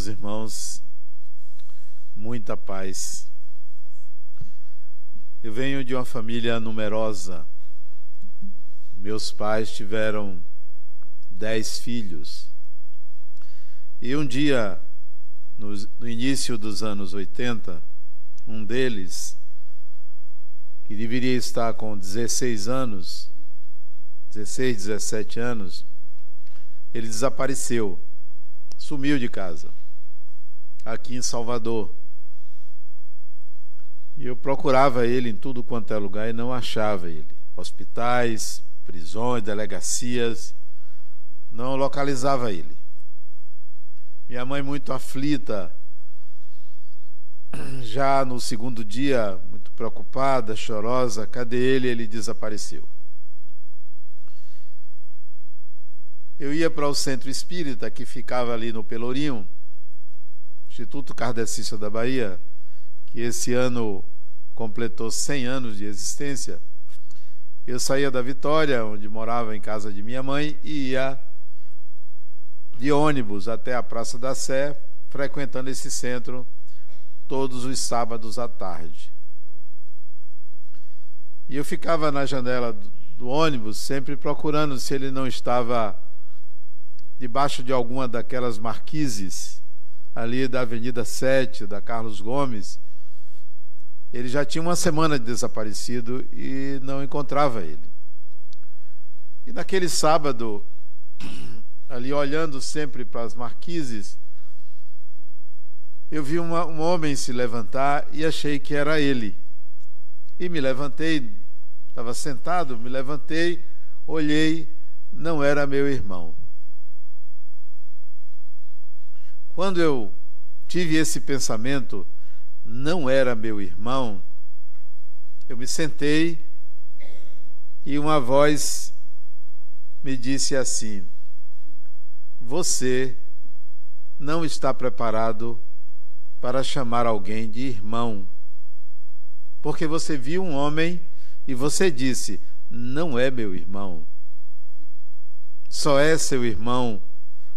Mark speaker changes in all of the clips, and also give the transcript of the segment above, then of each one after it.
Speaker 1: Meus irmãos, muita paz. Eu venho de uma família numerosa. Meus pais tiveram dez filhos. E um dia, no, início dos anos 80, um deles, que deveria estar com 16 anos, 16, 17 anos, ele desapareceu, sumiu de casa, aqui em Salvador. E eu procurava ele em tudo quanto é lugar e não achava ele. Hospitais, prisões, delegacias, não localizava ele. Minha mãe, muito aflita, já no segundo dia, muito preocupada, chorosa, cadê ele? Ele desapareceu. Eu ia para o centro espírita que ficava ali no Pelourinho, Instituto Kardecista da Bahia, que esse ano completou 100 anos de existência. Eu saía da Vitória, onde morava em casa de minha mãe, e ia de ônibus até a Praça da Sé, frequentando esse centro todos os sábados à tarde. E eu ficava na janela do ônibus, sempre procurando se ele não estava debaixo de alguma daquelas marquises ali da Avenida 7, da Carlos Gomes. Ele já tinha uma semana de desaparecido e não encontrava ele. E naquele sábado, ali olhando sempre para as marquises, eu vi uma, um homem se levantar e achei que era ele. E me levantei, estava sentado, me levantei, olhei, não era meu irmão. Quando eu tive esse pensamento, não era meu irmão, eu me sentei e uma voz me disse assim: Você não está preparado para chamar alguém de irmão, porque você viu um homem e você disse: Não é meu irmão. Só é seu irmão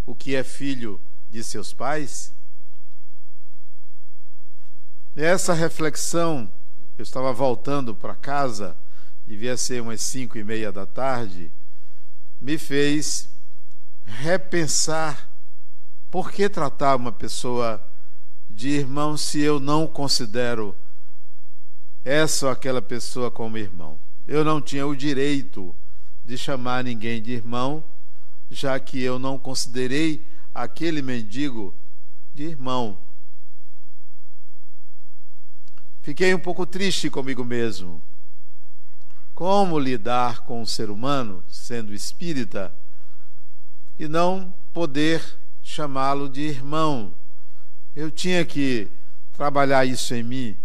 Speaker 1: o que é filho de seus pais? Nessa reflexão, eu estava voltando para casa, devia ser umas cinco e meia da tarde, me fez repensar por que tratar uma pessoa de irmão se eu não considero essa ou aquela pessoa como irmão. Eu não tinha o direito de chamar ninguém de irmão, já que eu não considerei aquele mendigo de irmão. Fiquei um pouco triste comigo mesmo. Como lidar com um ser humano, sendo espírita, e não poder chamá-lo de irmão? Eu tinha que trabalhar isso em mim.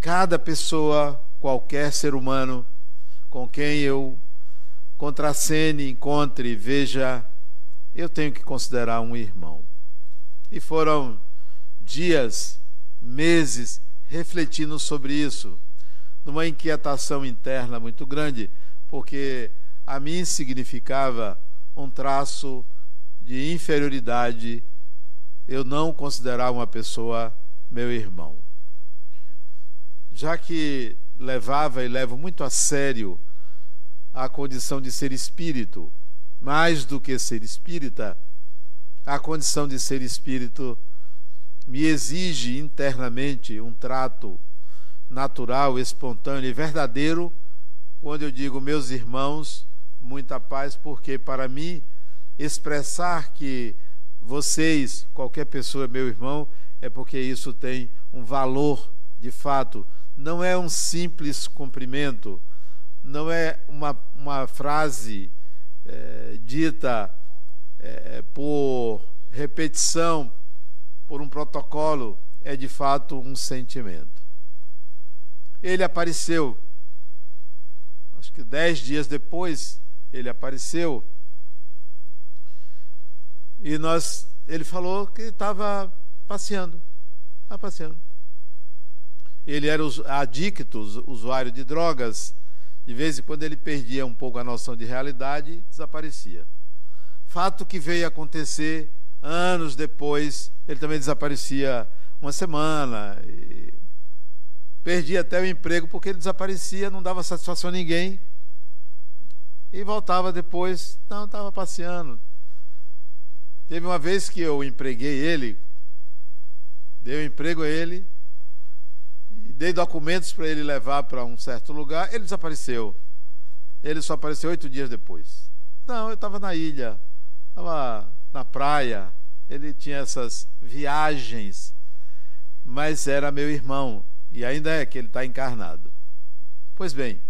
Speaker 1: Cada pessoa, qualquer ser humano com quem eu contracene, encontre, veja eu tenho que considerar um irmão. E foram dias, meses refletindo sobre isso, numa inquietação interna muito grande, porque a mim significava um traço de inferioridade eu não considerar uma pessoa meu irmão. Já que levava e levo muito a sério a condição de ser espírito, mais do que ser espírita, a condição de ser espírito me exige internamente um trato natural, espontâneo e verdadeiro, quando eu digo meus irmãos, muita paz, porque para mim expressar que vocês, qualquer pessoa é meu irmão, é porque isso tem um valor de fato. Não é um simples cumprimento, não é uma, uma frase é, dita é, por repetição, por um protocolo, é de fato um sentimento. Ele apareceu, acho que dez dias depois, ele apareceu, e nós, ele falou que estava passeando, estava passeando. Ele era adicto, usuário de drogas, de vez em quando ele perdia um pouco a noção de realidade e desaparecia. Fato que veio acontecer Anos depois, ele também desaparecia uma semana. perdia até o emprego porque ele desaparecia, não dava satisfação a ninguém. E voltava depois, não, estava passeando. Teve uma vez que eu empreguei ele, dei um emprego a ele, dei documentos para ele levar para um certo lugar, ele desapareceu. Ele só apareceu oito dias depois. Não, eu estava na ilha, estava na praia. Ele tinha essas viagens, mas era meu irmão e ainda é que ele está encarnado. Pois bem,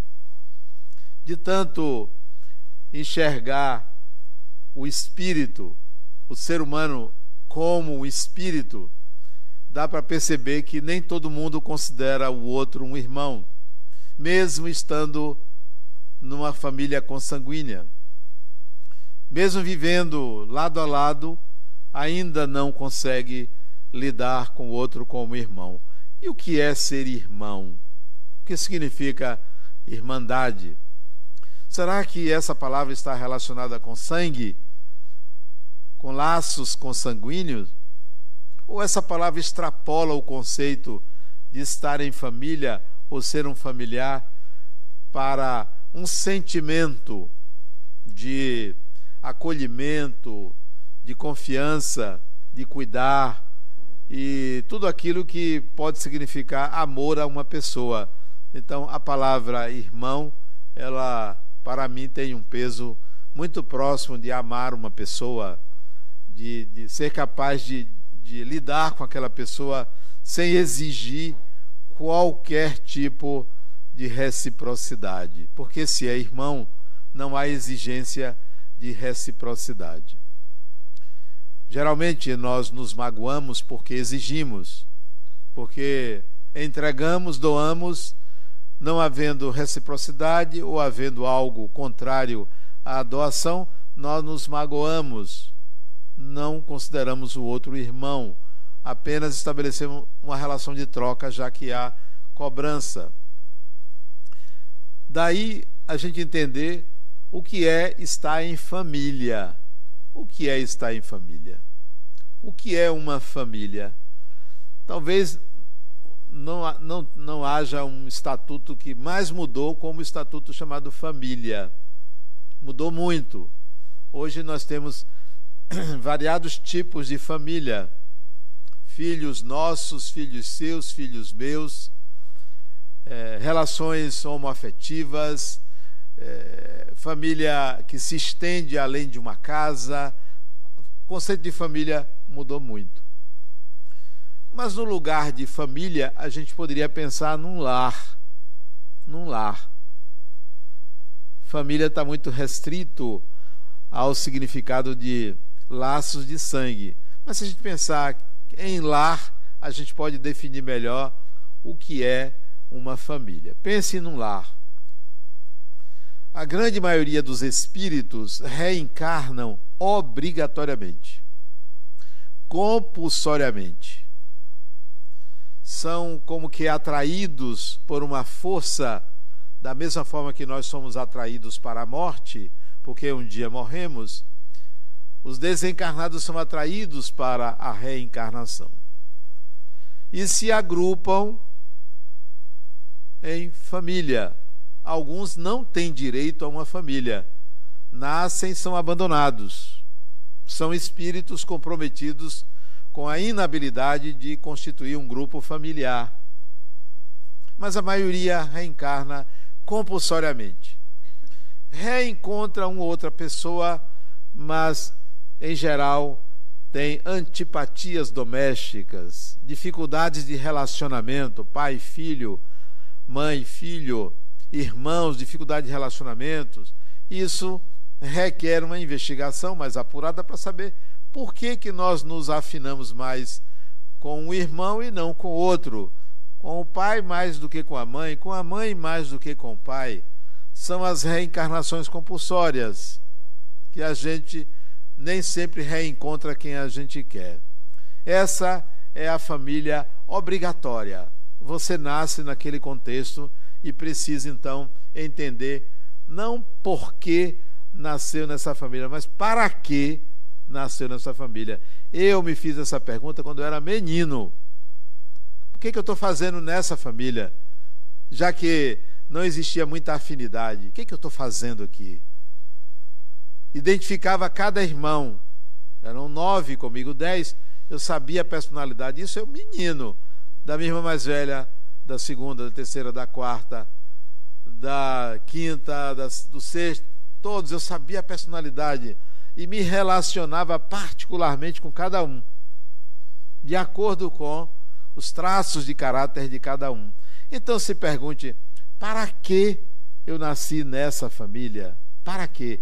Speaker 1: de tanto enxergar o espírito, o ser humano como um espírito, dá para perceber que nem todo mundo considera o outro um irmão, mesmo estando numa família consanguínea. Mesmo vivendo lado a lado, ainda não consegue lidar com o outro como irmão. E o que é ser irmão? O que significa irmandade? Será que essa palavra está relacionada com sangue? Com laços consanguíneos? Ou essa palavra extrapola o conceito de estar em família ou ser um familiar para um sentimento de acolhimento, de confiança, de cuidar e tudo aquilo que pode significar amor a uma pessoa. Então, a palavra irmão, ela para mim tem um peso muito próximo de amar uma pessoa, de, de ser capaz de, de lidar com aquela pessoa sem exigir qualquer tipo de reciprocidade. Porque se é irmão, não há exigência de reciprocidade. Geralmente nós nos magoamos porque exigimos, porque entregamos, doamos não havendo reciprocidade ou havendo algo contrário à doação, nós nos magoamos, não consideramos o outro irmão, apenas estabelecemos uma relação de troca, já que há cobrança. Daí a gente entender o que é estar em família. O que é estar em família? O que é uma família? Talvez não, não, não haja um estatuto que mais mudou como o estatuto chamado família. Mudou muito. Hoje nós temos variados tipos de família. Filhos nossos, filhos seus, filhos meus, é, relações homoafetivas, é, família que se estende além de uma casa. O conceito de família mudou muito. Mas no lugar de família, a gente poderia pensar num lar. Num lar. Família está muito restrito ao significado de laços de sangue. Mas se a gente pensar em lar, a gente pode definir melhor o que é uma família. Pense num lar. A grande maioria dos espíritos reencarnam obrigatoriamente, compulsoriamente são como que atraídos por uma força, da mesma forma que nós somos atraídos para a morte, porque um dia morremos, os desencarnados são atraídos para a reencarnação. E se agrupam em família. Alguns não têm direito a uma família. Nascem, são abandonados. São espíritos comprometidos com a inabilidade de constituir um grupo familiar. Mas a maioria reencarna compulsoriamente. Reencontra uma outra pessoa, mas em geral tem antipatias domésticas, dificuldades de relacionamento, pai, filho, mãe, filho, irmãos, dificuldade de relacionamentos. Isso requer uma investigação mais apurada para saber por que, que nós nos afinamos mais com um irmão e não com outro? Com o pai mais do que com a mãe, com a mãe mais do que com o pai. São as reencarnações compulsórias, que a gente nem sempre reencontra quem a gente quer. Essa é a família obrigatória. Você nasce naquele contexto e precisa então entender não por que nasceu nessa família, mas para que nasceu nessa família? Eu me fiz essa pergunta quando eu era menino. O que, que eu estou fazendo nessa família? Já que não existia muita afinidade. O que, que eu estou fazendo aqui? Identificava cada irmão. Eram nove comigo, dez. Eu sabia a personalidade. Isso é o menino da minha irmã mais velha, da segunda, da terceira, da quarta, da quinta, da, do sexto. Todos eu sabia a personalidade e me relacionava particularmente com cada um, de acordo com os traços de caráter de cada um. Então se pergunte: para que eu nasci nessa família? Para quê?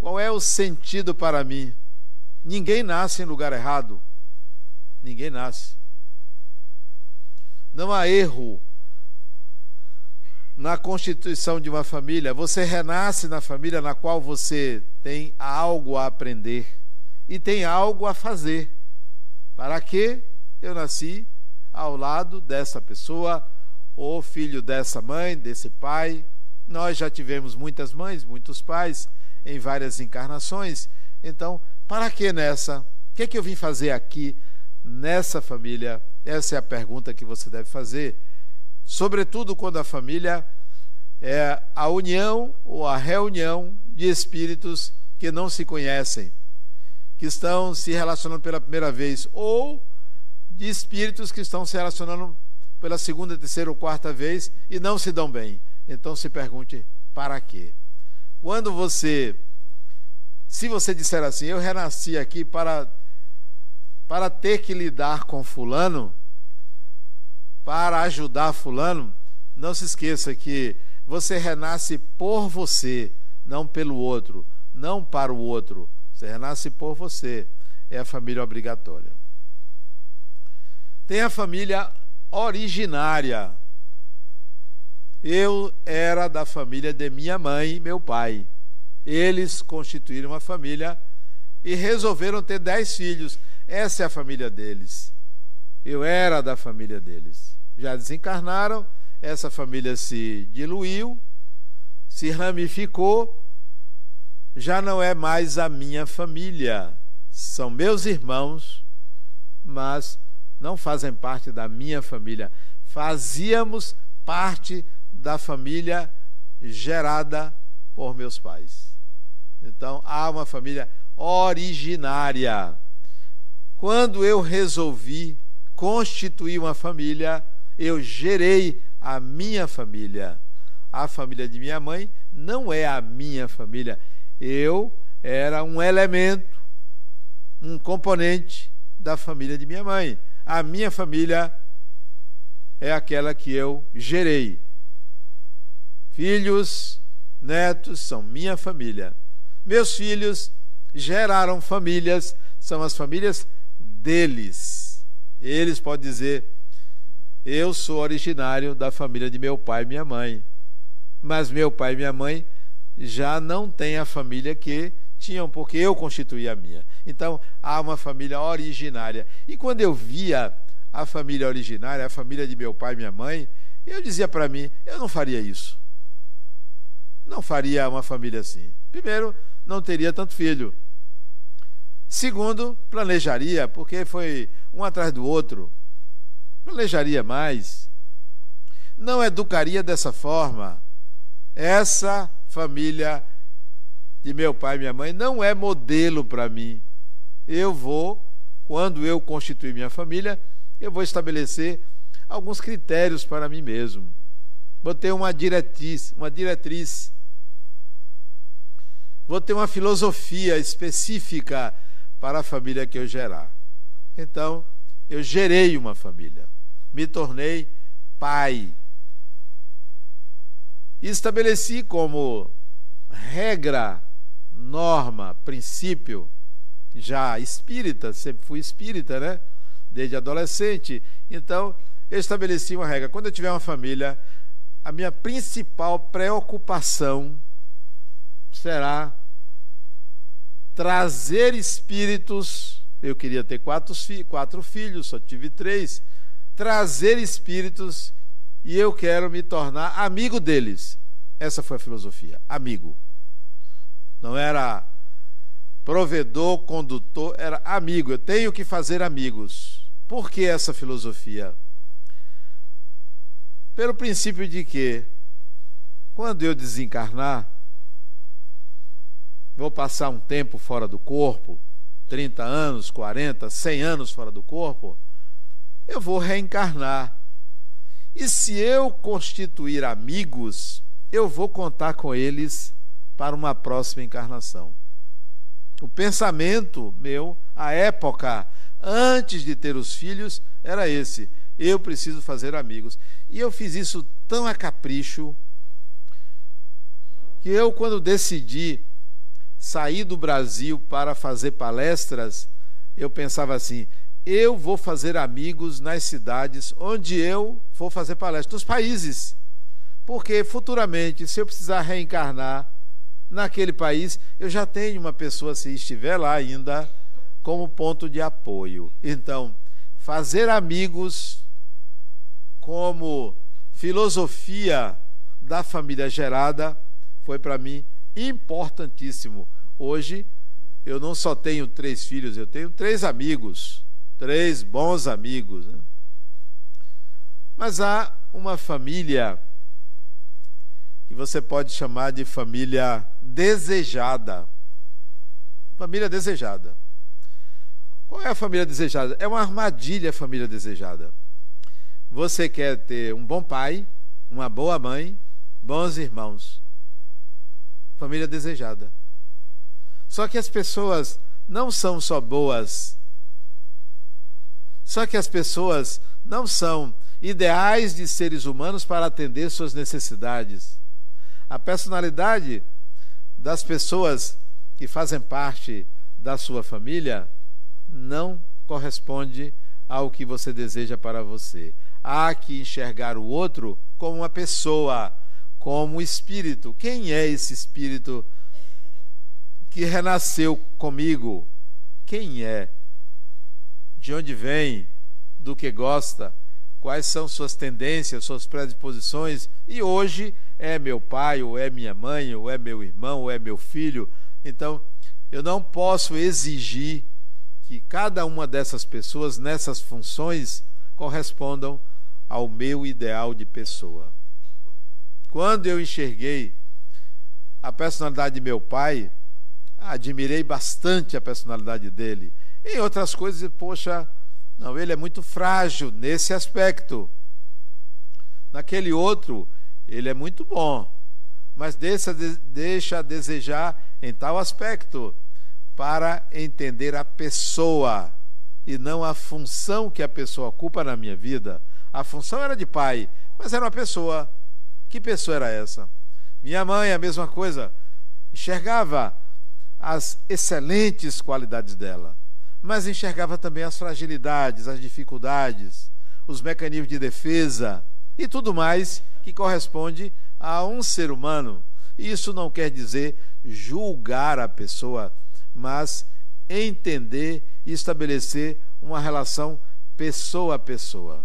Speaker 1: Qual é o sentido para mim? Ninguém nasce em lugar errado. Ninguém nasce. Não há erro na constituição de uma família. Você renasce na família na qual você tem algo a aprender e tem algo a fazer. Para que eu nasci ao lado dessa pessoa? ou filho dessa mãe, desse pai. Nós já tivemos muitas mães, muitos pais em várias encarnações. Então, para que nessa? O que é que eu vim fazer aqui nessa família? Essa é a pergunta que você deve fazer. Sobretudo quando a família é a união ou a reunião de espíritos que não se conhecem, que estão se relacionando pela primeira vez, ou de espíritos que estão se relacionando pela segunda, terceira ou quarta vez e não se dão bem. Então se pergunte: para quê? Quando você, se você disser assim, eu renasci aqui para, para ter que lidar com Fulano, para ajudar Fulano, não se esqueça que você renasce por você, não pelo outro, não para o outro. Você renasce por você. É a família obrigatória. Tem a família originária. Eu era da família de minha mãe e meu pai. Eles constituíram uma família e resolveram ter dez filhos. Essa é a família deles. Eu era da família deles. Já desencarnaram, essa família se diluiu, se ramificou, já não é mais a minha família. São meus irmãos, mas não fazem parte da minha família. Fazíamos parte da família gerada por meus pais. Então, há uma família originária. Quando eu resolvi constituir uma família, eu gerei a minha família. A família de minha mãe não é a minha família. Eu era um elemento, um componente da família de minha mãe a minha família é aquela que eu gerei. Filhos, netos são minha família. Meus filhos geraram famílias, são as famílias deles. Eles podem dizer: Eu sou originário da família de meu pai e minha mãe. Mas meu pai e minha mãe já não têm a família que tinham, porque eu constituí a minha. Então, há uma família originária. E quando eu via a família originária, a família de meu pai e minha mãe, eu dizia para mim: eu não faria isso. Não faria uma família assim. Primeiro, não teria tanto filho. Segundo, planejaria, porque foi um atrás do outro. Planejaria mais. Não educaria dessa forma. Essa família de meu pai e minha mãe não é modelo para mim. Eu vou, quando eu constituir minha família, eu vou estabelecer alguns critérios para mim mesmo. Vou ter uma diretriz, uma diretriz. Vou ter uma filosofia específica para a família que eu gerar. Então, eu gerei uma família. Me tornei pai. Estabeleci como regra norma, princípio, já espírita, sempre fui espírita, né? Desde adolescente. Então, eu estabeleci uma regra. Quando eu tiver uma família, a minha principal preocupação será trazer espíritos. Eu queria ter quatro, quatro filhos, só tive três. Trazer espíritos e eu quero me tornar amigo deles. Essa foi a filosofia, amigo. Não era provedor, condutor, era amigo. Eu tenho que fazer amigos. Por que essa filosofia? Pelo princípio de que, quando eu desencarnar, vou passar um tempo fora do corpo, 30 anos, 40, 100 anos fora do corpo, eu vou reencarnar. E se eu constituir amigos, eu vou contar com eles para uma próxima encarnação. O pensamento meu, a época antes de ter os filhos, era esse: eu preciso fazer amigos. E eu fiz isso tão a capricho que eu, quando decidi sair do Brasil para fazer palestras, eu pensava assim: eu vou fazer amigos nas cidades onde eu vou fazer palestras, nos países. Porque futuramente, se eu precisar reencarnar naquele país, eu já tenho uma pessoa, se estiver lá ainda, como ponto de apoio. Então, fazer amigos como filosofia da família gerada foi para mim importantíssimo. Hoje, eu não só tenho três filhos, eu tenho três amigos, três bons amigos. Né? Mas há uma família que você pode chamar de família desejada. Família desejada. Qual é a família desejada? É uma armadilha a família desejada. Você quer ter um bom pai, uma boa mãe, bons irmãos. Família desejada. Só que as pessoas não são só boas. Só que as pessoas não são ideais de seres humanos para atender suas necessidades. A personalidade das pessoas que fazem parte da sua família não corresponde ao que você deseja para você. Há que enxergar o outro como uma pessoa, como espírito. Quem é esse espírito que renasceu comigo? Quem é? De onde vem? Do que gosta? Quais são suas tendências, suas predisposições? E hoje é meu pai, ou é minha mãe, ou é meu irmão, ou é meu filho. Então, eu não posso exigir que cada uma dessas pessoas, nessas funções, correspondam ao meu ideal de pessoa. Quando eu enxerguei a personalidade de meu pai, admirei bastante a personalidade dele. Em outras coisas, poxa, não, ele é muito frágil nesse aspecto. Naquele outro, ele é muito bom, mas deixa, deixa a desejar em tal aspecto, para entender a pessoa e não a função que a pessoa ocupa na minha vida. A função era de pai, mas era uma pessoa. Que pessoa era essa? Minha mãe, a mesma coisa, enxergava as excelentes qualidades dela, mas enxergava também as fragilidades, as dificuldades, os mecanismos de defesa e tudo mais que corresponde a um ser humano. Isso não quer dizer julgar a pessoa, mas entender e estabelecer uma relação pessoa a pessoa.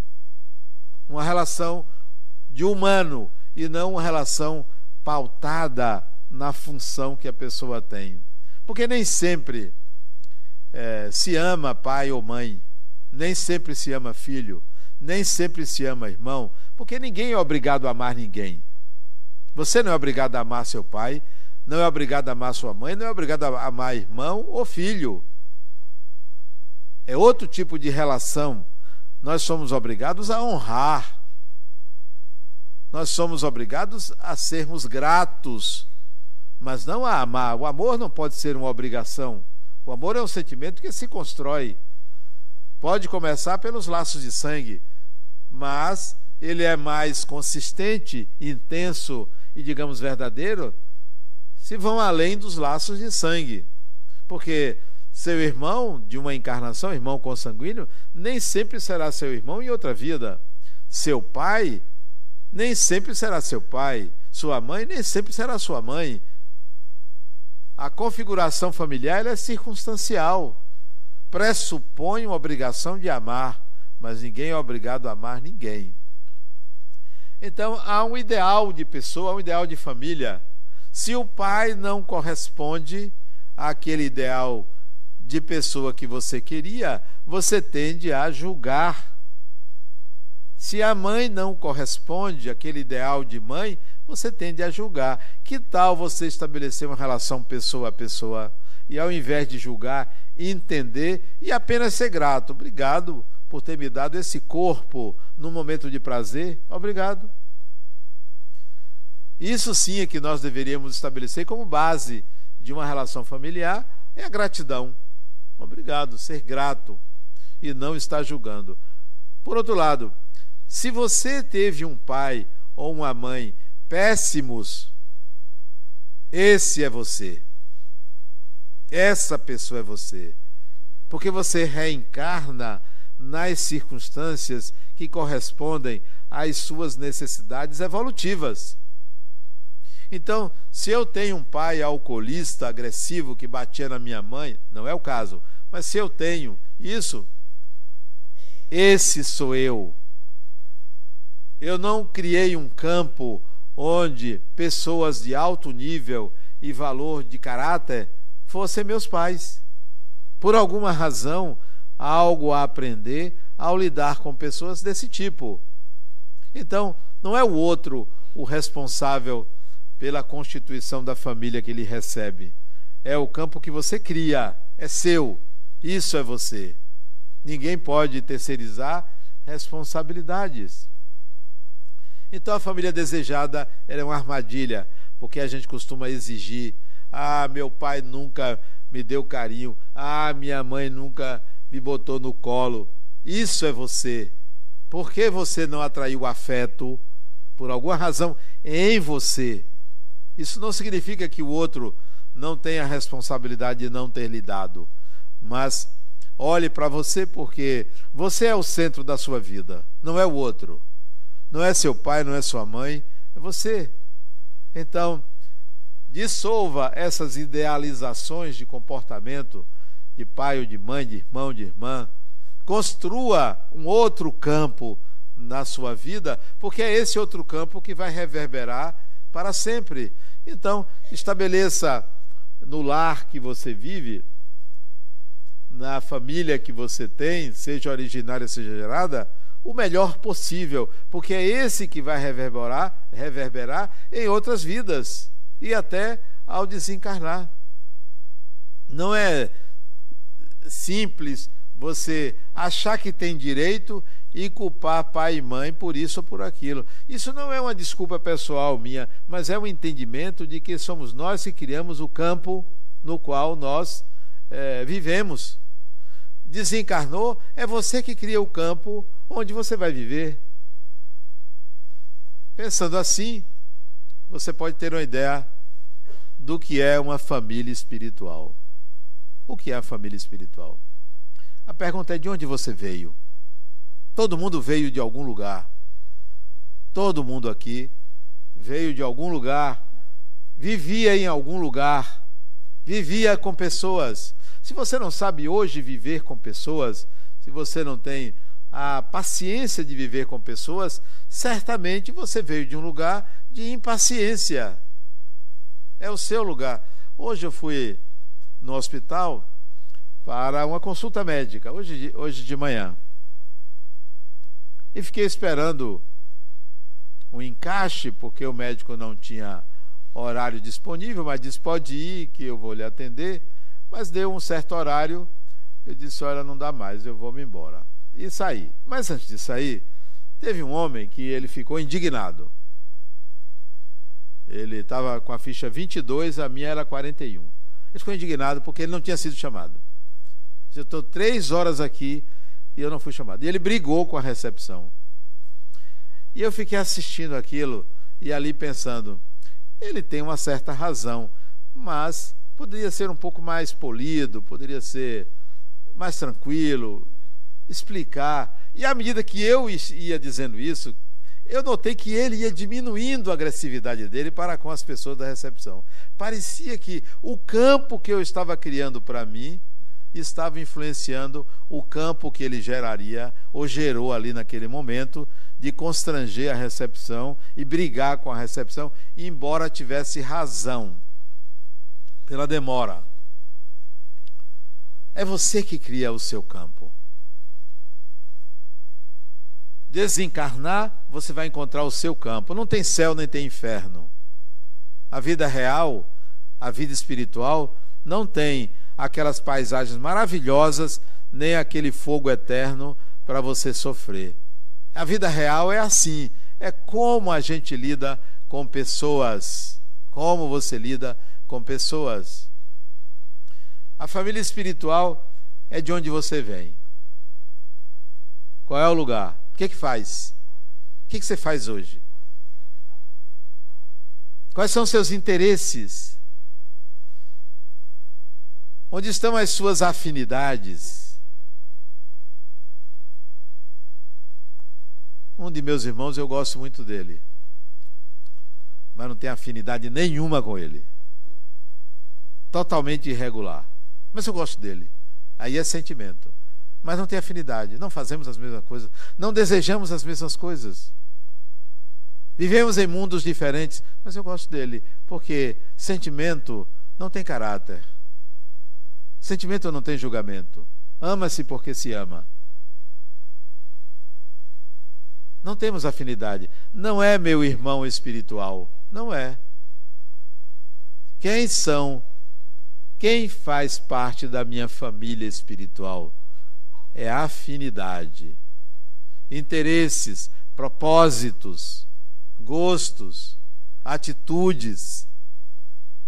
Speaker 1: Uma relação de humano e não uma relação pautada na função que a pessoa tem. Porque nem sempre é, se ama pai ou mãe, nem sempre se ama filho, nem sempre se ama irmão, porque ninguém é obrigado a amar ninguém. Você não é obrigado a amar seu pai, não é obrigado a amar sua mãe, não é obrigado a amar irmão ou filho. É outro tipo de relação. Nós somos obrigados a honrar. Nós somos obrigados a sermos gratos, mas não a amar. O amor não pode ser uma obrigação. O amor é um sentimento que se constrói. Pode começar pelos laços de sangue, mas ele é mais consistente, intenso e, digamos, verdadeiro se vão além dos laços de sangue. Porque seu irmão de uma encarnação, irmão consanguíneo, nem sempre será seu irmão em outra vida. Seu pai nem sempre será seu pai. Sua mãe nem sempre será sua mãe. A configuração familiar é circunstancial. Pressupõe uma obrigação de amar, mas ninguém é obrigado a amar ninguém. Então há um ideal de pessoa, há um ideal de família. Se o pai não corresponde aquele ideal de pessoa que você queria, você tende a julgar. Se a mãe não corresponde àquele ideal de mãe, você tende a julgar. Que tal você estabelecer uma relação pessoa a pessoa e, ao invés de julgar, entender e apenas ser grato? Obrigado por ter me dado esse corpo num momento de prazer. Obrigado. Isso sim é que nós deveríamos estabelecer como base de uma relação familiar é a gratidão. Obrigado, ser grato e não estar julgando. Por outro lado, se você teve um pai ou uma mãe péssimos, esse é você. Essa pessoa é você. Porque você reencarna nas circunstâncias que correspondem às suas necessidades evolutivas. Então, se eu tenho um pai alcoolista, agressivo, que batia na minha mãe, não é o caso, mas se eu tenho isso, esse sou eu. Eu não criei um campo onde pessoas de alto nível e valor de caráter fossem meus pais. Por alguma razão, algo a aprender ao lidar com pessoas desse tipo. Então, não é o outro o responsável pela constituição da família que ele recebe. É o campo que você cria, é seu. Isso é você. Ninguém pode terceirizar responsabilidades. Então a família desejada é uma armadilha, porque a gente costuma exigir: ah, meu pai nunca me deu carinho, ah, minha mãe nunca me botou no colo. Isso é você. Por que você não atraiu afeto? Por alguma razão em você. Isso não significa que o outro não tenha a responsabilidade de não ter lhe dado. Mas olhe para você porque você é o centro da sua vida, não é o outro. Não é seu pai, não é sua mãe, é você. Então, dissolva essas idealizações de comportamento de pai ou de mãe, de irmão, de irmã. Construa um outro campo na sua vida, porque é esse outro campo que vai reverberar para sempre. Então, estabeleça no lar que você vive, na família que você tem, seja originária, seja gerada, o melhor possível, porque é esse que vai reverberar, reverberar em outras vidas e até ao desencarnar. Não é simples você achar que tem direito e culpar pai e mãe por isso ou por aquilo. Isso não é uma desculpa pessoal minha, mas é um entendimento de que somos nós que criamos o campo no qual nós é, vivemos. Desencarnou, é você que cria o campo onde você vai viver. Pensando assim, você pode ter uma ideia do que é uma família espiritual. O que é a família espiritual? A pergunta é de onde você veio? Todo mundo veio de algum lugar. Todo mundo aqui veio de algum lugar, vivia em algum lugar, vivia com pessoas. Se você não sabe hoje viver com pessoas, se você não tem a paciência de viver com pessoas, certamente você veio de um lugar de impaciência. É o seu lugar. Hoje eu fui no hospital para uma consulta médica, hoje, hoje de manhã. E fiquei esperando um encaixe, porque o médico não tinha horário disponível, mas disse: pode ir, que eu vou lhe atender. Mas deu um certo horário, eu disse: olha, não dá mais, eu vou me embora. E saí. Mas antes de sair, teve um homem que ele ficou indignado. Ele estava com a ficha 22, a minha era 41. Ele ficou indignado porque ele não tinha sido chamado. Eu estou três horas aqui e eu não fui chamado. E ele brigou com a recepção. E eu fiquei assistindo aquilo e ali pensando, ele tem uma certa razão, mas poderia ser um pouco mais polido, poderia ser mais tranquilo, explicar. E à medida que eu ia dizendo isso, eu notei que ele ia diminuindo a agressividade dele para com as pessoas da recepção. Parecia que o campo que eu estava criando para mim estava influenciando o campo que ele geraria ou gerou ali naquele momento de constranger a recepção e brigar com a recepção, embora tivesse razão pela demora. É você que cria o seu campo. Desencarnar, você vai encontrar o seu campo. Não tem céu nem tem inferno. A vida real, a vida espiritual, não tem aquelas paisagens maravilhosas, nem aquele fogo eterno para você sofrer. A vida real é assim, é como a gente lida com pessoas, como você lida com pessoas. A família espiritual é de onde você vem. Qual é o lugar? O que, que faz? O que, que você faz hoje? Quais são seus interesses? Onde estão as suas afinidades? Um de meus irmãos, eu gosto muito dele, mas não tenho afinidade nenhuma com ele. Totalmente irregular. Mas eu gosto dele. Aí é sentimento. Mas não tem afinidade. Não fazemos as mesmas coisas. Não desejamos as mesmas coisas. Vivemos em mundos diferentes. Mas eu gosto dele. Porque sentimento não tem caráter. Sentimento não tem julgamento. Ama-se porque se ama. Não temos afinidade. Não é meu irmão espiritual. Não é. Quem são quem faz parte da minha família espiritual? É afinidade, interesses, propósitos, gostos, atitudes.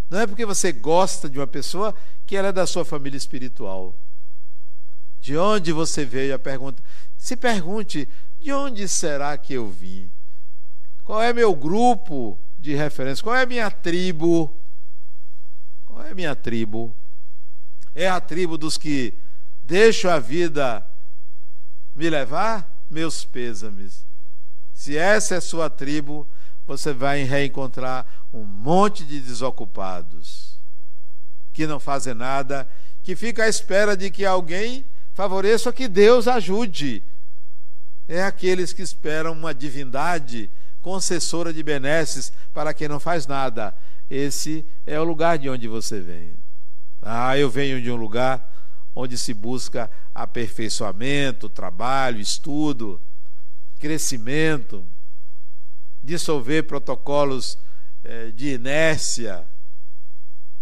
Speaker 1: Não é porque você gosta de uma pessoa que ela é da sua família espiritual. De onde você veio? A pergunta. Se pergunte: de onde será que eu vim? Qual é meu grupo de referência? Qual é minha tribo? Qual é minha tribo? É a tribo dos que deixo a vida me levar? Meus pêsames. Se essa é sua tribo, você vai reencontrar um monte de desocupados que não fazem nada, que fica à espera de que alguém favoreça que Deus ajude. É aqueles que esperam uma divindade concessora de benesses para quem não faz nada. Esse é o lugar de onde você vem. Ah, eu venho de um lugar onde se busca aperfeiçoamento, trabalho, estudo, crescimento, dissolver protocolos eh, de inércia,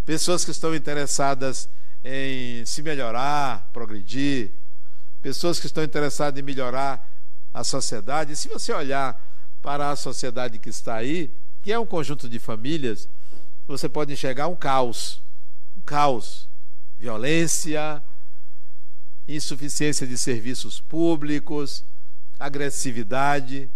Speaker 1: pessoas que estão interessadas em se melhorar, progredir, pessoas que estão interessadas em melhorar a sociedade. E se você olhar para a sociedade que está aí, que é um conjunto de famílias, você pode enxergar um caos. Um caos. Violência, insuficiência de serviços públicos, agressividade.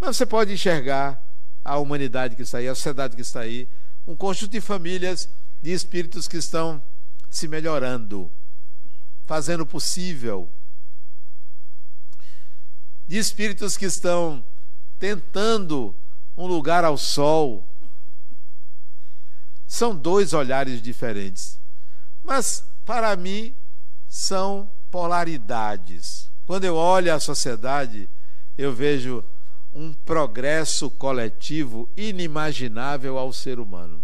Speaker 1: Mas você pode enxergar a humanidade que está aí, a sociedade que está aí, um conjunto de famílias, de espíritos que estão se melhorando, fazendo o possível, de espíritos que estão tentando um lugar ao sol, são dois olhares diferentes. Mas, para mim, são polaridades. Quando eu olho a sociedade, eu vejo um progresso coletivo inimaginável ao ser humano.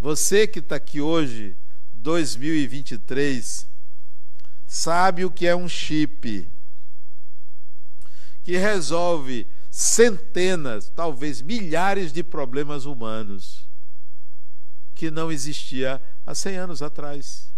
Speaker 1: Você que está aqui hoje, 2023, sabe o que é um chip que resolve centenas, talvez milhares de problemas humanos que não existia há 100 anos atrás.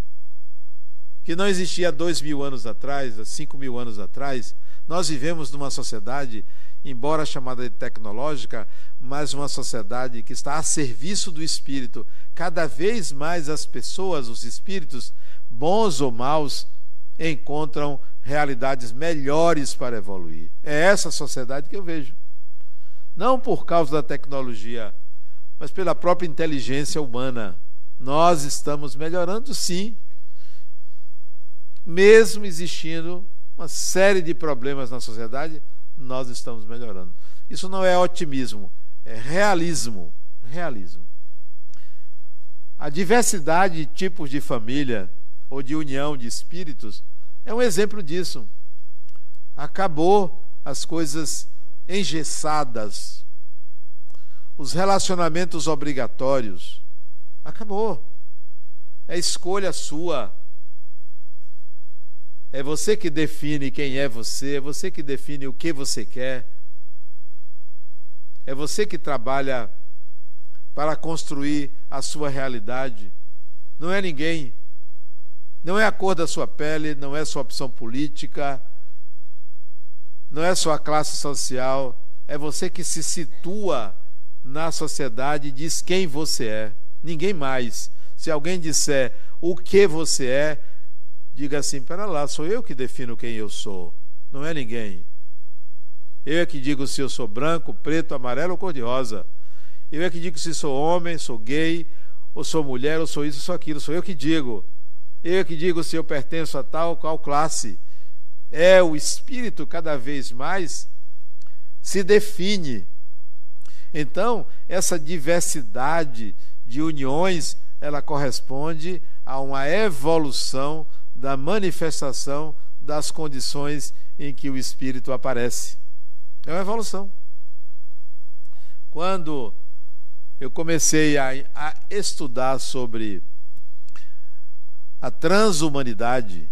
Speaker 1: Que não existia dois mil anos atrás, há cinco mil anos atrás. Nós vivemos numa sociedade, embora chamada de tecnológica, mas uma sociedade que está a serviço do espírito. Cada vez mais as pessoas, os espíritos, bons ou maus, encontram realidades melhores para evoluir. É essa sociedade que eu vejo. Não por causa da tecnologia, mas pela própria inteligência humana. Nós estamos melhorando sim, mesmo existindo uma série de problemas na sociedade, nós estamos melhorando. Isso não é otimismo, é realismo. Realismo. A diversidade de tipos de família ou de união de espíritos é um exemplo disso. Acabou as coisas engessadas, os relacionamentos obrigatórios. Acabou. É escolha sua. É você que define quem é você, é você que define o que você quer. É você que trabalha para construir a sua realidade. Não é ninguém. Não é a cor da sua pele, não é sua opção política, não é sua classe social. É você que se situa na sociedade e diz quem você é. Ninguém mais. Se alguém disser o que você é, diga assim: para lá, sou eu que defino quem eu sou, não é ninguém. Eu é que digo se eu sou branco, preto, amarelo ou cor-de-rosa. Eu é que digo se sou homem, sou gay, ou sou mulher, ou sou isso, ou sou aquilo. Sou eu que digo. Eu é que digo se eu pertenço a tal ou qual classe. É o espírito cada vez mais se define. Então, essa diversidade de uniões, ela corresponde a uma evolução da manifestação das condições em que o espírito aparece. É uma evolução. Quando eu comecei a, a estudar sobre a transhumanidade,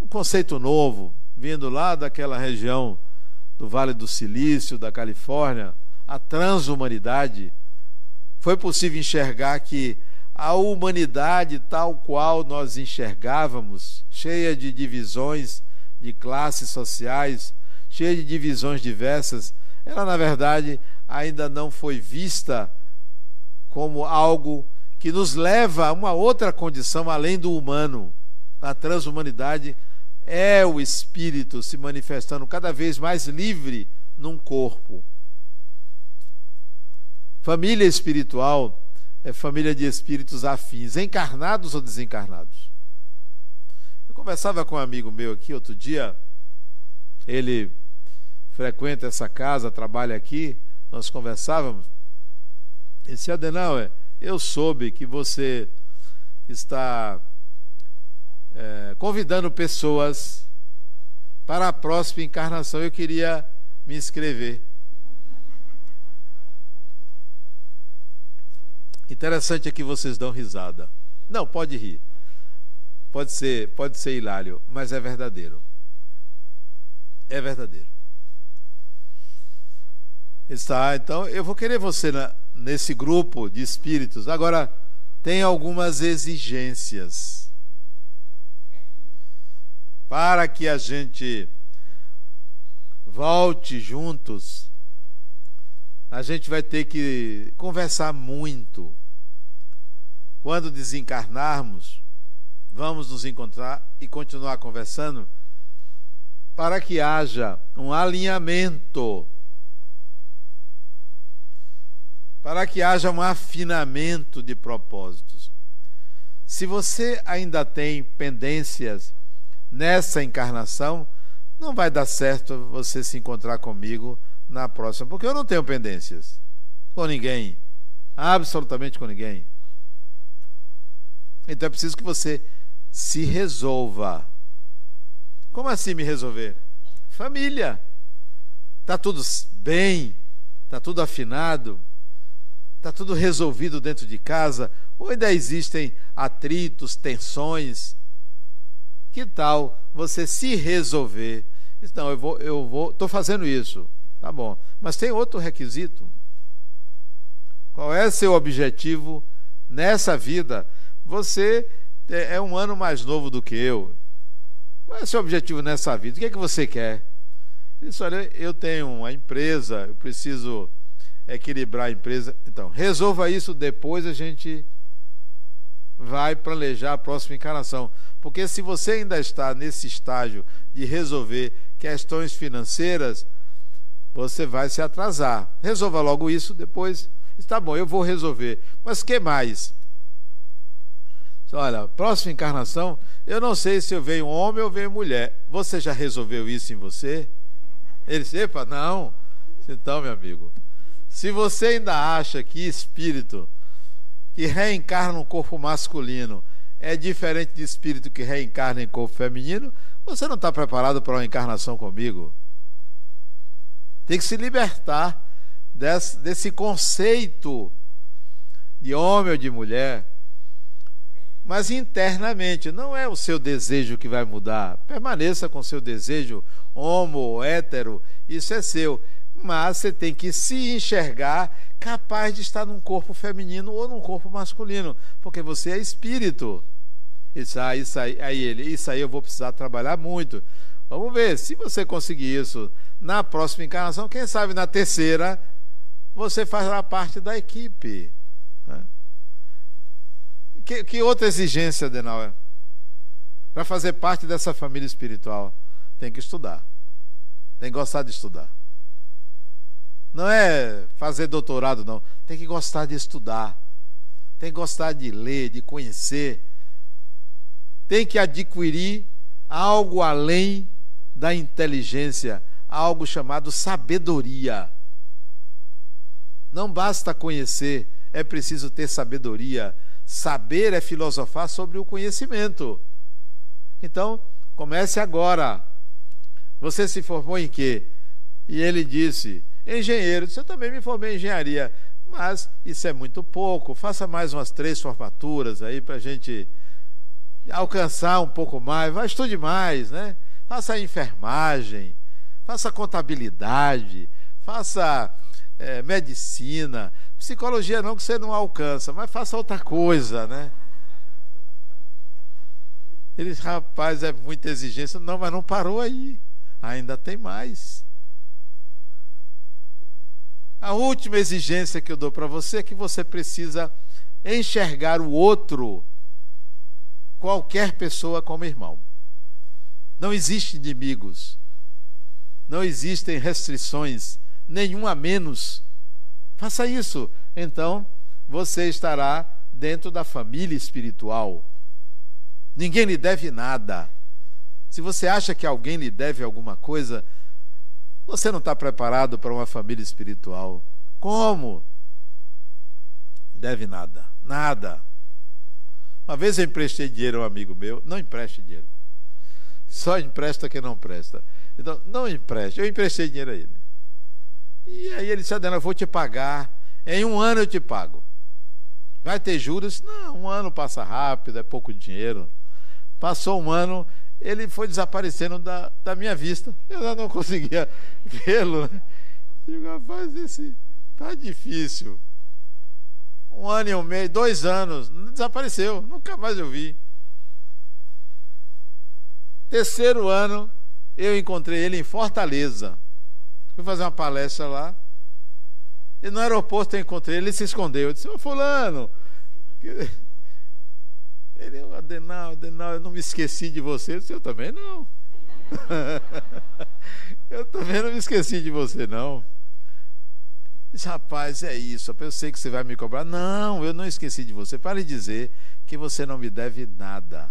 Speaker 1: um conceito novo, vindo lá daquela região do Vale do Silício, da Califórnia, a transhumanidade, foi possível enxergar que a humanidade tal qual nós enxergávamos, cheia de divisões de classes sociais, cheia de divisões diversas, ela na verdade ainda não foi vista como algo que nos leva a uma outra condição além do humano. A transhumanidade é o espírito se manifestando cada vez mais livre num corpo. Família espiritual é família de espíritos afins, encarnados ou desencarnados. Eu conversava com um amigo meu aqui outro dia, ele frequenta essa casa, trabalha aqui, nós conversávamos. Ele disse, Adenauer, eu soube que você está é, convidando pessoas para a próxima encarnação. Eu queria me inscrever. Interessante é que vocês dão risada. Não, pode rir. Pode ser, pode ser hilário, mas é verdadeiro. É verdadeiro. Está, então eu vou querer você na, nesse grupo de espíritos. Agora, tem algumas exigências para que a gente volte juntos. A gente vai ter que conversar muito. Quando desencarnarmos, vamos nos encontrar e continuar conversando para que haja um alinhamento para que haja um afinamento de propósitos. Se você ainda tem pendências nessa encarnação, não vai dar certo você se encontrar comigo na próxima, porque eu não tenho pendências com ninguém, absolutamente com ninguém. Então é preciso que você se resolva. Como assim me resolver? Família. Tá tudo bem? Tá tudo afinado? Está tudo resolvido dentro de casa? Ou ainda existem atritos, tensões? Que tal você se resolver? Então, eu vou, eu vou, estou fazendo isso, tá bom. Mas tem outro requisito. Qual é seu objetivo nessa vida? Você é, é um ano mais novo do que eu. Qual é o seu objetivo nessa vida? O que é que você quer? Ele olha, eu tenho uma empresa, eu preciso equilibrar a empresa. Então, resolva isso, depois a gente vai planejar a próxima encarnação. Porque se você ainda está nesse estágio de resolver questões financeiras, você vai se atrasar. Resolva logo isso, depois está bom, eu vou resolver. Mas que mais? Olha, próxima encarnação, eu não sei se eu venho homem ou venho mulher. Você já resolveu isso em você? Ele disse, epa, não. Então, meu amigo, se você ainda acha que espírito que reencarna no corpo masculino é diferente de espírito que reencarna em corpo feminino, você não está preparado para uma encarnação comigo. Tem que se libertar desse, desse conceito de homem ou de mulher. Mas internamente. Não é o seu desejo que vai mudar. Permaneça com seu desejo homo, hétero, isso é seu. Mas você tem que se enxergar capaz de estar num corpo feminino ou num corpo masculino, porque você é espírito. Isso aí, isso aí, aí ele, isso aí eu vou precisar trabalhar muito. Vamos ver, se você conseguir isso na próxima encarnação, quem sabe na terceira, você fará parte da equipe. Que, que, outra exigência, Adenauer? Para fazer parte dessa família espiritual, tem que estudar. Tem que gostar de estudar. Não é fazer doutorado, não. Tem que gostar de estudar. Tem que gostar de ler, de conhecer. Tem que adquirir algo além da inteligência, algo chamado sabedoria. Não basta conhecer, é preciso ter sabedoria. Saber é filosofar sobre o conhecimento. Então, comece agora. Você se formou em quê? E ele disse: engenheiro. Eu também me formei em engenharia, mas isso é muito pouco. Faça mais umas três formaturas aí para a gente alcançar um pouco mais. Vai estude mais, né? faça enfermagem, faça contabilidade, faça é, medicina, psicologia não que você não alcança, mas faça outra coisa, né? Ele, rapaz, é muita exigência. Não, mas não parou aí. Ainda tem mais. A última exigência que eu dou para você é que você precisa enxergar o outro, qualquer pessoa, como irmão. Não existem inimigos. Não existem restrições, nenhum a menos. Faça isso. Então, você estará dentro da família espiritual. Ninguém lhe deve nada. Se você acha que alguém lhe deve alguma coisa, você não está preparado para uma família espiritual. Como? Deve nada. Nada. Uma vez eu emprestei dinheiro a um amigo meu. Não empreste dinheiro. Só empresta quem não presta. Então, não empreste. Eu emprestei dinheiro a ele. E aí ele disse, Adena, eu vou te pagar. Em um ano eu te pago. Vai ter juros? Não, um ano passa rápido, é pouco dinheiro. Passou um ano, ele foi desaparecendo da, da minha vista. Eu já não conseguia vê-lo. Né? Rapaz, esse tá difícil. Um ano e um mês, dois anos, desapareceu, nunca mais eu vi. Terceiro ano, eu encontrei ele em Fortaleza. Fui fazer uma palestra lá. E no aeroporto eu encontrei ele, ele se escondeu. Eu disse, ô fulano. Ele, Adenal, Adenal, eu não me esqueci de você. Eu disse, eu também não. eu também não me esqueci de você, não. Disse, rapaz, é isso. Eu sei que você vai me cobrar. Não, eu não esqueci de você. Para de dizer que você não me deve nada.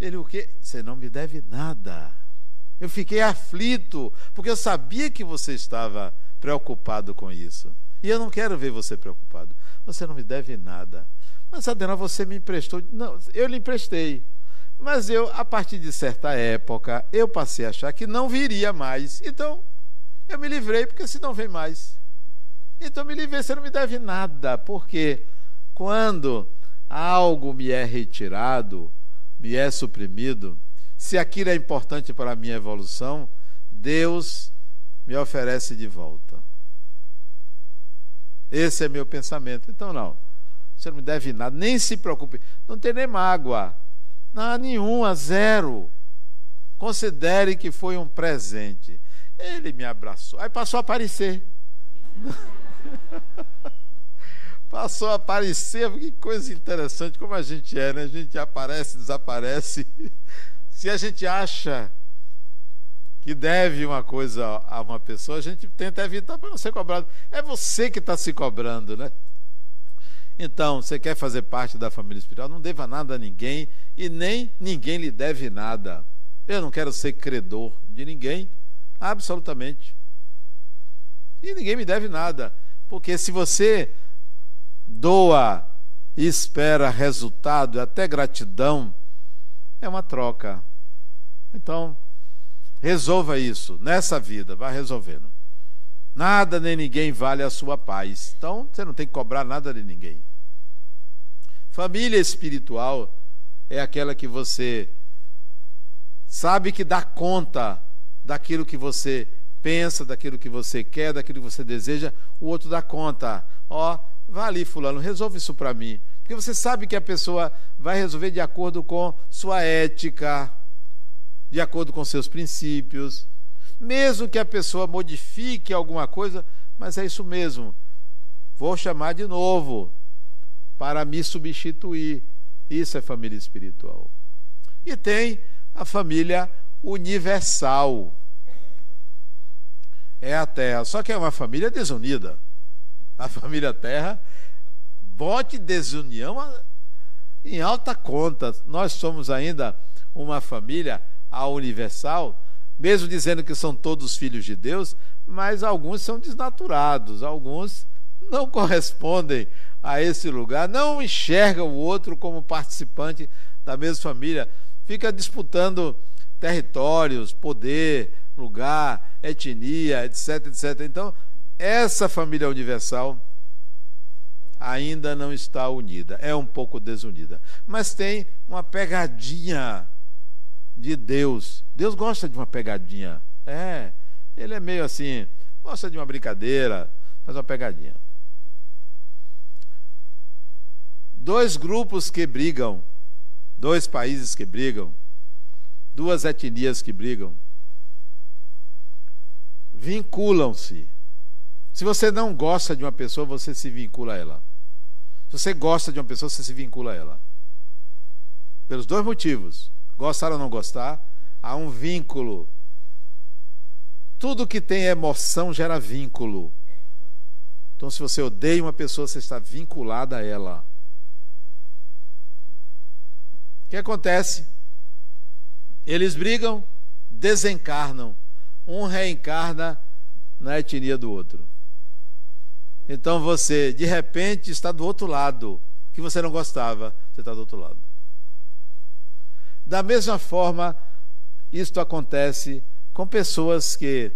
Speaker 1: Ele, o quê? Você não me deve nada. Eu fiquei aflito, porque eu sabia que você estava preocupado com isso. E eu não quero ver você preocupado. Você não me deve nada. Mas, Adena, você me emprestou. Não, eu lhe emprestei. Mas eu, a partir de certa época, eu passei a achar que não viria mais. Então, eu me livrei, porque se não vem mais. Então, me livrei, você não me deve nada. Porque quando algo me é retirado, me é suprimido, se aquilo é importante para a minha evolução, Deus me oferece de volta. Esse é meu pensamento. Então, não. Você não me deve nada, nem se preocupe. Não tem nem mágoa. Não, nenhuma, zero. Considere que foi um presente. Ele me abraçou. Aí passou a aparecer. passou a aparecer. Que coisa interessante, como a gente é, né? A gente aparece, desaparece. Se a gente acha que deve uma coisa a uma pessoa, a gente tenta evitar para não ser cobrado. É você que está se cobrando, né? Então, você quer fazer parte da família espiritual, não deva nada a ninguém e nem ninguém lhe deve nada. Eu não quero ser credor de ninguém, absolutamente. E ninguém me deve nada, porque se você doa e espera resultado, até gratidão, é uma troca. Então, resolva isso nessa vida, vá resolvendo. Nada nem ninguém vale a sua paz. Então, você não tem que cobrar nada de ninguém. Família espiritual é aquela que você sabe que dá conta daquilo que você pensa, daquilo que você quer, daquilo que você deseja, o outro dá conta. Ó, oh, vá ali, fulano, resolve isso para mim. Porque você sabe que a pessoa vai resolver de acordo com sua ética, de acordo com seus princípios. Mesmo que a pessoa modifique alguma coisa, mas é isso mesmo. Vou chamar de novo para me substituir. Isso é família espiritual. E tem a família universal. É a Terra. Só que é uma família desunida. A família Terra bote desunião em alta conta. Nós somos ainda uma família a universal, mesmo dizendo que são todos filhos de Deus, mas alguns são desnaturados, alguns não correspondem a esse lugar, não enxergam o outro como participante da mesma família, fica disputando territórios, poder, lugar, etnia, etc, etc. Então, essa família universal ainda não está unida, é um pouco desunida, mas tem uma pegadinha de Deus. Deus gosta de uma pegadinha. É, ele é meio assim, gosta de uma brincadeira, faz uma pegadinha. Dois grupos que brigam, dois países que brigam, duas etnias que brigam, vinculam-se. Se você não gosta de uma pessoa, você se vincula a ela. Se você gosta de uma pessoa, você se vincula a ela. Pelos dois motivos. Gostar ou não gostar, há um vínculo. Tudo que tem emoção gera vínculo. Então, se você odeia uma pessoa, você está vinculada a ela. O que acontece? Eles brigam, desencarnam. Um reencarna na etnia do outro. Então você, de repente, está do outro lado, que você não gostava, você está do outro lado. Da mesma forma, isto acontece com pessoas que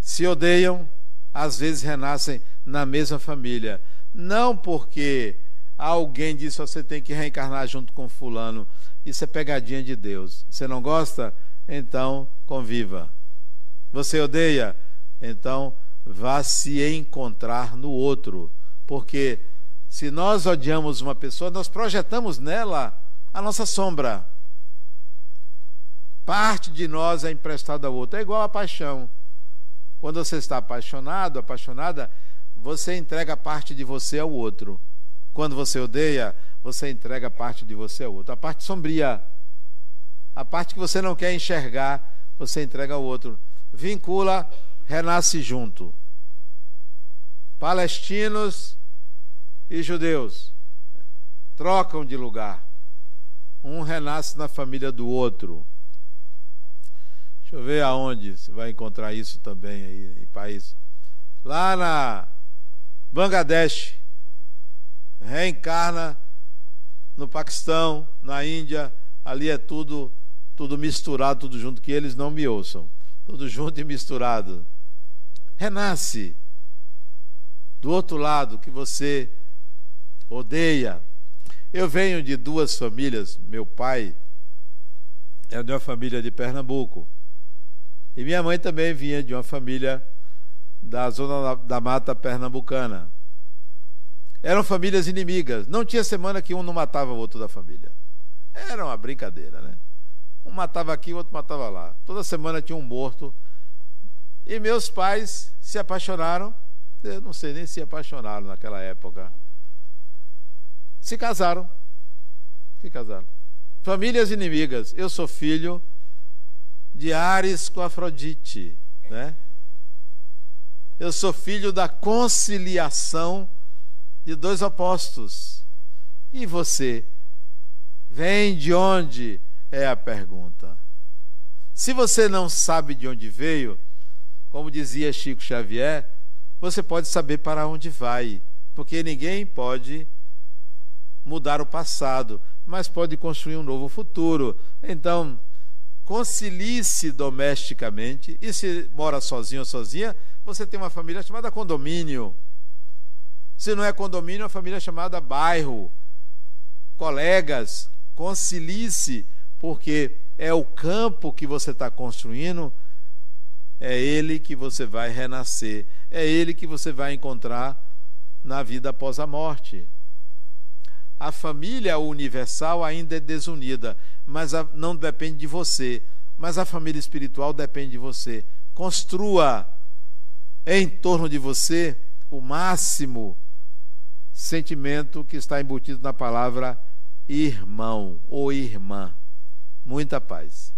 Speaker 1: se odeiam, às vezes renascem na mesma família. Não porque alguém disse você tem que reencarnar junto com fulano. Isso é pegadinha de Deus. Você não gosta? Então conviva. Você odeia? Então vá se encontrar no outro. Porque se nós odiamos uma pessoa, nós projetamos nela a nossa sombra. Parte de nós é emprestada ao outro. É igual a paixão. Quando você está apaixonado, apaixonada, você entrega parte de você ao outro. Quando você odeia, você entrega parte de você ao outro. A parte sombria, a parte que você não quer enxergar, você entrega ao outro. Vincula renasce junto. Palestinos e judeus trocam de lugar. Um renasce na família do outro. Deixa eu ver aonde você vai encontrar isso também aí em país. Lá na Bangladesh, reencarna no Paquistão, na Índia, ali é tudo tudo misturado, tudo junto, que eles não me ouçam. Tudo junto e misturado renasce do outro lado que você odeia. Eu venho de duas famílias, meu pai é de uma família de Pernambuco. E minha mãe também vinha de uma família da zona da mata pernambucana. Eram famílias inimigas. Não tinha semana que um não matava o outro da família. Era uma brincadeira, né? Um matava aqui, o outro matava lá. Toda semana tinha um morto e meus pais se apaixonaram, eu não sei nem se apaixonaram naquela época. Se casaram. Se casaram. Famílias inimigas. Eu sou filho de Ares com Afrodite, né? Eu sou filho da conciliação de dois opostos. E você? Vem de onde? É a pergunta. Se você não sabe de onde veio, como dizia Chico Xavier, você pode saber para onde vai, porque ninguém pode mudar o passado, mas pode construir um novo futuro. Então, concilie-se domesticamente, e se mora sozinho ou sozinha, você tem uma família chamada condomínio. Se não é condomínio, é uma família chamada bairro. colegas, concilie-se, porque é o campo que você está construindo, é ele que você vai renascer, é ele que você vai encontrar na vida após a morte. A família universal ainda é desunida, mas não depende de você. Mas a família espiritual depende de você. Construa em torno de você o máximo sentimento que está embutido na palavra irmão ou irmã. Muita paz.